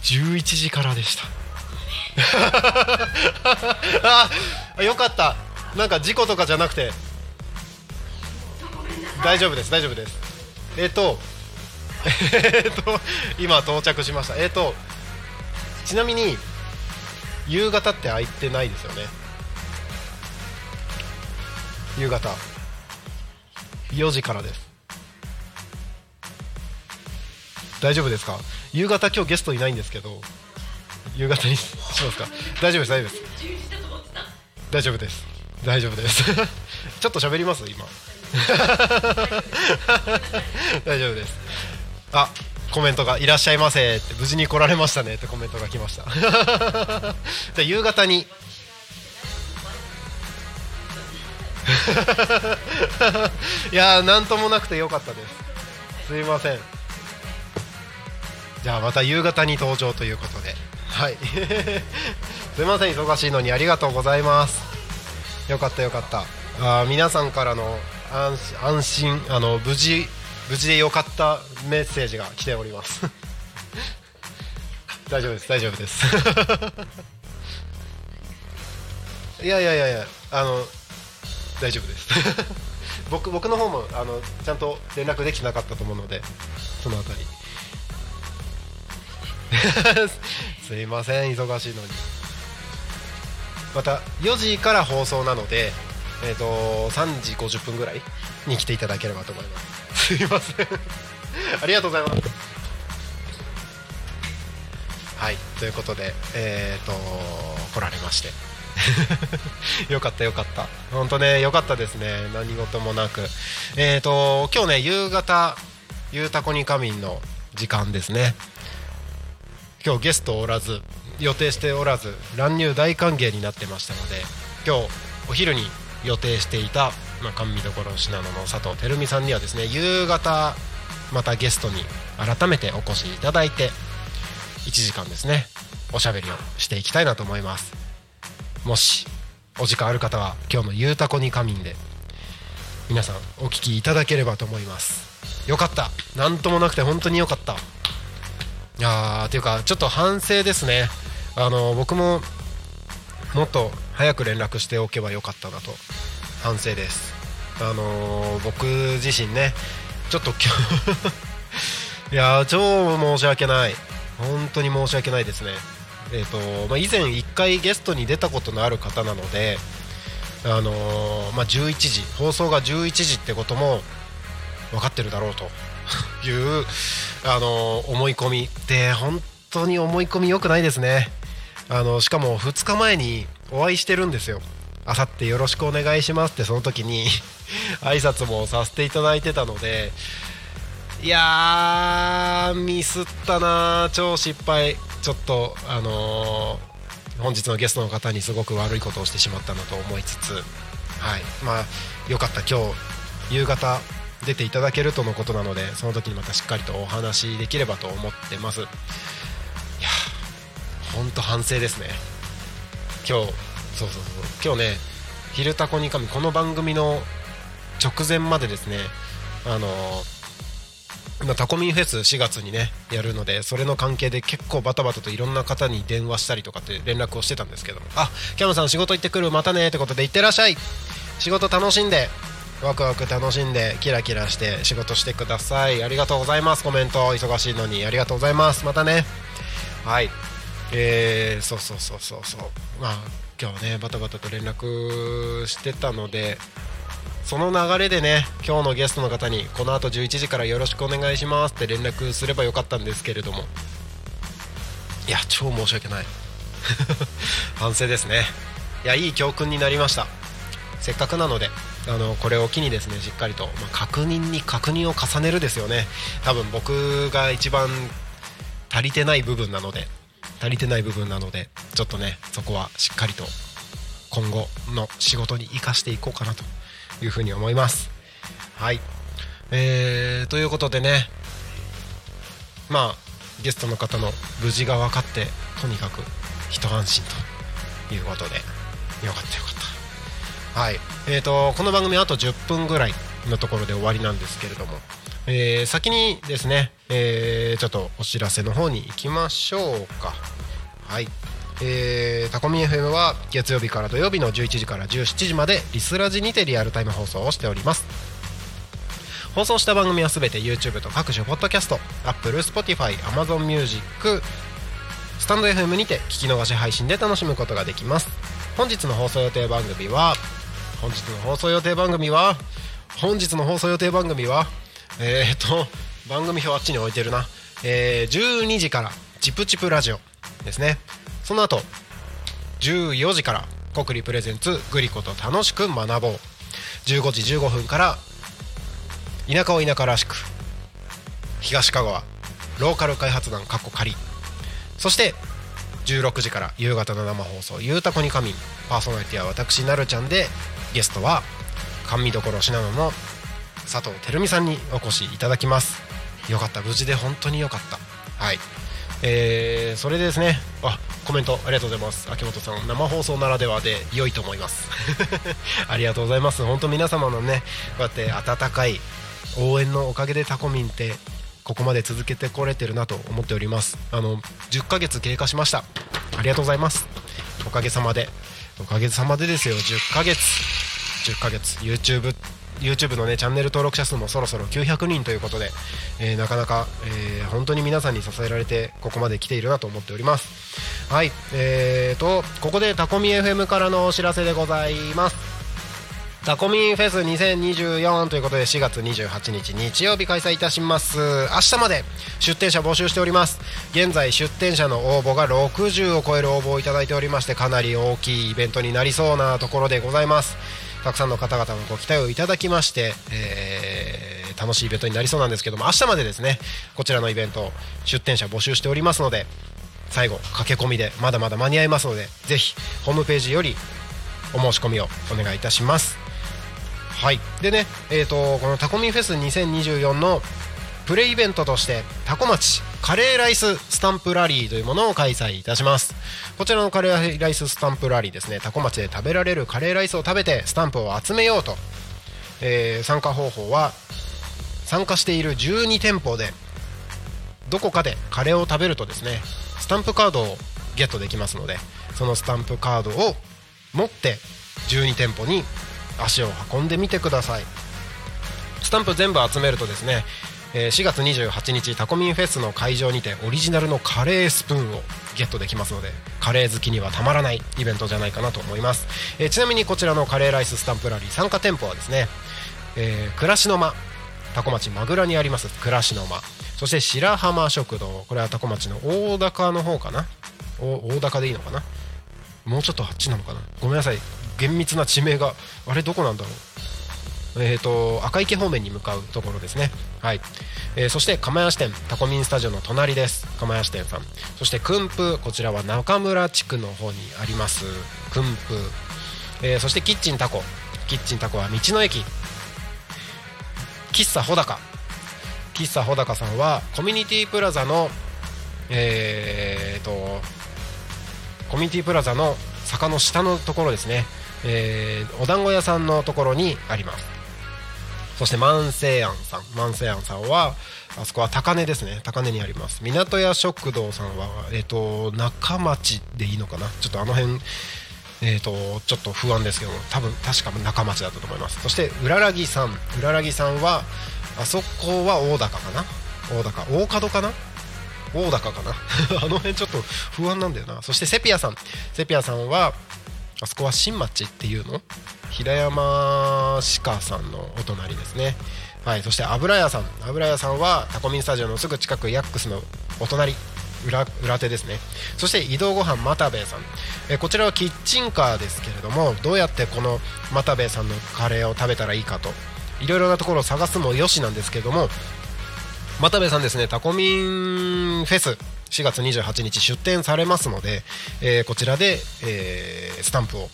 11時からでした。あよかった。なんか事故とかじゃなくて。大丈夫です大丈夫です。えっ、ー、とえっと今到着しました。えっ、ー、とちなみに夕方って空いてないですよね。夕方。4時からです。大丈夫ですか？夕方今日ゲストいないんですけど夕方にしますか？大丈夫です大丈夫です。大丈夫です。大丈夫です。ちょっと喋ります？今。大丈夫です。あコメントが「いらっしゃいませ」って無事に来られましたねってコメントが来ました。じゃ夕方にいやーなんともなくてよかったです。すいません。じゃあまた夕方に登場ということで。はい。すいません忙しいのにありがとうございます。よかったよかった。あ皆さんからの安安心あの無事無事でよかったメッセージが来ております。大丈夫です大丈夫です。いやいやいやいやあの大丈夫です。僕僕の方もあのちゃんと連絡できてなかったと思うのでそのあたり。すいません忙しいのに。また4時から放送なのでえーと、3時50分ぐらいに来ていただければと思います。すいません。ありがとうございます。はいということでえっ、ー、と来られまして。よかったよかった。本当ねよかったですね。何事もなく。えっ、ー、と今日ね夕方ゆうたこに仮眠の時間ですね。今日ゲストおらず予定しておらず乱入大歓迎になってましたので今日お昼に予定していた、まあ、甘味どころ信濃の佐藤照美さんにはですね夕方またゲストに改めてお越しいただいて1時間ですねおしゃべりをしていきたいなと思います。もしお時間ある方は今日の「ゆうたこに仮眠」で皆さんお聞きいただければと思います。よかった。何ともなくて本当によかった。あーっていうかちょっと反省ですね。あの僕ももっと早く連絡しておけばよかったなと。反省です。あのー、僕自身ねちょっと今日 いや超申し訳ない。本当に申し訳ないですね。え、ー、とまあ、以前1回ゲストに出たことのある方なのであのー、まあ、11時放送が11時ってことも分かってるだろうと いうあの思い込みで本当に思い込み良くないですね。あのしかも2日前にお会いしてるんですよ。あさってよろしくお願いしますってその時に 挨拶もさせていただいてたのでいやーミスったな超失敗。ちょっとあのー、本日のゲストの方にすごく悪いことをしてしまったなと思いつつはい。まあよかった。今日夕方出ていただけるとのことなのでその時にまたしっかりとお話できればと思ってます。いや本当反省ですね。今日そうそうそう。今日ね「昼タコに神」この番組の直前までですねあの今タコミンフェス4月にねやるのでそれの関係で結構バタバタといろんな方に電話したりとかって連絡をしてたんですけども。あキャムさん仕事行ってくるまたねってことで行ってらっしゃい。仕事楽しんでワクワク楽しんでキラキラして仕事してください。ありがとうございます。コメント忙しいのに。ありがとうございます。またね。はい。えー、そうそうそうそうそう。まあ今日はねバタバタと連絡してたのでその流れでね今日のゲストの方にこの後11時からよろしくお願いしますって連絡すればよかったんですけれども。いや超申し訳ない。反省ですね。いやいい教訓になりました。せっかくなのであのこれを機にですねしっかりと、まあ、確認に確認を重ねるですよね。多分僕が一番足りてない部分なので足りてない部分なのでちょっとねそこはしっかりと今後の仕事に生かしていこうかなと。いうふうに思います。はい。えー、ということでね。まあゲストの方の無事が分かってとにかく一安心ということでよかったよかった。はい。えーとこの番組あと10分ぐらいのところで終わりなんですけれども。えー、先にですね、えー、ちょっとお知らせの方に行きましょうか。はい、えー、タコミ FM は月曜日から土曜日の11時から17時までリスラジにてリアルタイム放送をしております。放送した番組はすべて YouTube と各種ポッドキャスト Apple、Spotify、Amazon Music スタンド FM にて聞き逃し配信で楽しむことができます。本日の放送予定番組は本日の放送予定番組は本日の放送予定番組はえー、っと番組表あっちに置いてるな、えー、12時からチプチプラジオ。ですね。その後14時から国立プレゼンツグリコと楽しく学ぼう。15時15分から田舎を田舎らしく東香川ローカル開発団かっこ仮。そして16時から夕方の生放送「ゆうたこに仮眠」パーソナリティは私なるちゃんでゲストは甘味どころ信濃の佐藤照美さんにお越しいただきます。よかった。無事で本当によかった。はい。えー、それでですねあコメントありがとうございます。秋元さん生放送ならではで良いと思います。ありがとうございます。本当皆様のねこうやって温かい応援のおかげでタコミンってここまで続けてこれてるなと思っております。あの10ヶ月経過しました。ありがとうございます。おかげさまで。おかげさまでですよ。10ヶ月。10ヶ月。YouTube YouTube のねチャンネル登録者数もそろそろ900人ということで、えー、なかなか、えー、本当に皆さんに支えられてここまで来ているなと思っております。はいえーとここでタコミ FM からのお知らせでございます。タコミンフェス2024ということで4月28日日曜日開催いたします。明日まで出店者募集しております。現在出店者の応募が60を超える応募をいただいておりましてかなり大きいイベントになりそうなところでございます。たくさんの方々のご期待をいただきまして、えー、楽しいイベントになりそうなんですけども明日までですねこちらのイベント出店者募集しておりますので最後駆け込みでまだまだ間に合いますのでぜひホームページよりお申し込みをお願いいたします。はい。でねえーと、このタコミフェス2024のプレイベントとしてタコ町カレーライススタンプラリーというものを開催いたします。こちらのカレーライススタンプラリーですね。タコ町で食べられるカレーライスを食べてスタンプを集めようと、えー、参加方法は参加している12店舗でどこかでカレーを食べるとですねスタンプカードをゲットできますのでそのスタンプカードを持って12店舗に足を運んでみてください。スタンプ全部集めるとですね4月28日タコミンフェスの会場にてオリジナルのカレースプーンをゲットできますのでカレー好きにはたまらないイベントじゃないかなと思います、えー、ちなみにこちらのカレーライススタンプラリー参加店舗はですね、えー、暮らしの間タコ町マグラにあります暮らしの間。そして白浜食堂これはタコ町の大高の方かな？大高でいいのかな？もうちょっとあっちなのかな？ごめんなさい。厳密な地名があれどこなんだろう？えーと、赤池方面に向かうところですね、はい。えー、そして釜屋支店タコミンスタジオの隣です。釜屋支店さん。そして訓風こちらは中村地区の方にあります。訓風、えー、そしてキッチンタコ。キッチンタコは道の駅。喫茶穂高喫茶穂高さんはコミュニティプラザのえーとコミュニティプラザの坂の下のところですね。えー、お団子屋さんのところにあります。そして万世庵さん。万世庵さんはあそこは高根ですね。高根にあります。港屋食堂さんは、えーと、中町でいいのかな？ちょっとあの辺えーと、ちょっと不安ですけども多分確か中町だったと思います。そして浦らぎさん。浦らぎさんはあそこは大高かな？大高。大門かな？大高かな？あの辺ちょっと不安なんだよな。そしてセピアさん。セピアさんはあそこは新町っていうの？平山鹿さんのお隣ですね。はいそして油屋さん。油屋さんはタコミンスタジオのすぐ近くヤックスのお隣裏裏手ですね。そして移動ごはん又兵衛さん。えこちらはキッチンカーですけれどもどうやってこの又兵衛さんのカレーを食べたらいいかといろいろなところを探すもよしなんですけれども又兵衛さんですねタコミンフェス4月28日出店されますので、えー、こちらで、えー、スタンプを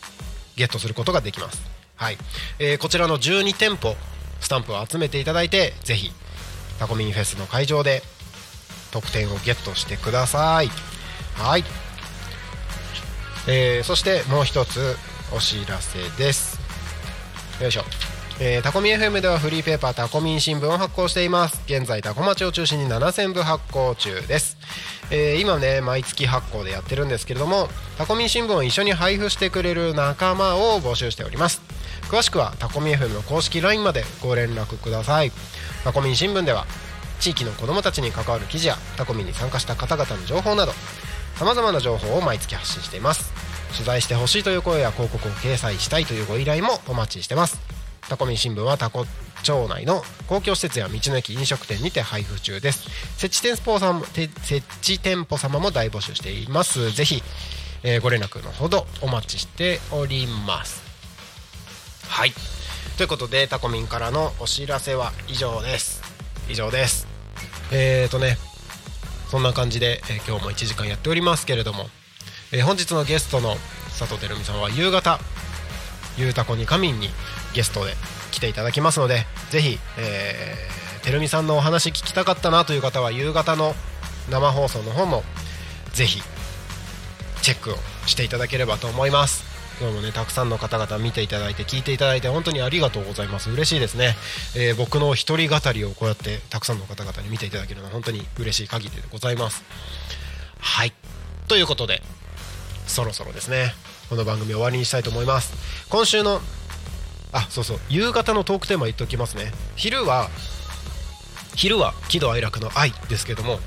ゲットすることができます、はい。えー、こちらの12店舗スタンプを集めていただいてぜひタコミンフェスの会場で特典をゲットしてください。はい、えー、そしてもう一つお知らせです。よいしょ。えー、タコミ FM ではフリーペーパータコミン新聞を発行しています。現在タコ町を中心に7000部発行中です、えー、今ね毎月発行でやってるんですけれどもタコミン新聞を一緒に配布してくれる仲間を募集しております。詳しくはタコミ FM の公式 LINE までご連絡ください。タコミン新聞では地域の子どもたちに関わる記事やタコミに参加した方々の情報などさまざまな情報を毎月発信しています取材してほしいという声や広告を掲載したいというご依頼もお待ちしてますタコミン新聞はタコ町内の公共施設や道の駅飲食店にて配布中です。設置店舗様設置店舗様も大募集しています。ぜひ、えー、ご連絡のほどお待ちしております。はい。ということでタコミンからのお知らせは以上です。以上です。えーとねそんな感じで、えー、今日も1時間やっておりますけれども、えー、本日のゲストの佐藤輝美さんは夕方ゆうたこに仮眠にゲストで来ていただきますのでぜひ、えー、てるみさんのお話聞きたかったなという方は夕方の生放送の方もぜひチェックをしていただければと思います。今日もねたくさんの方々見ていただいて聞いていただいて本当にありがとうございます。嬉しいですね、えー、僕の一人語りをこうやってたくさんの方々に見ていただけるのは本当に嬉しい限りでございます。はい。ということでそろそろですね。この番組終わりにしたいと思います。今週のあそうそう。夕方のトークテーマ言っておきますね。昼は昼は喜怒哀楽の愛ですけども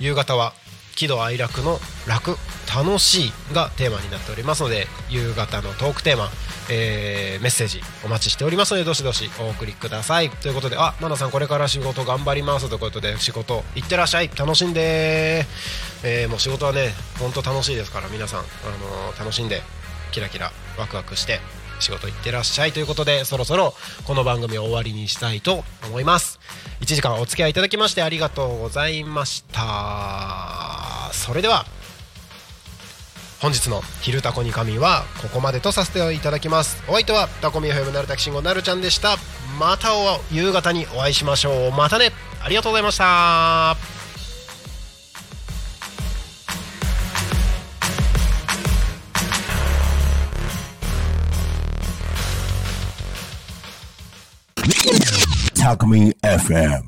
夕方は喜怒哀楽の楽楽しいがテーマになっておりますので夕方のトークテーマ、えー、メッセージお待ちしておりますのでどしどしお送りください。ということであマナさんこれから仕事頑張りますということで仕事行ってらっしゃい。楽しんで、えー、もう仕事はね本当楽しいですから皆さん、あのー、楽しんでキラキラワクワクして。仕事行ってらっしゃいということでそろそろこの番組を終わりにしたいと思います。1時間お付き合いいただきましてありがとうございました。それでは本日の「昼タコに神」はここまでとさせていただきます。お相手はタコミ FM なるたきしんごなるちゃんでした。また夕方にお会いしましょう。またね。ありがとうございました。Talk Me FM.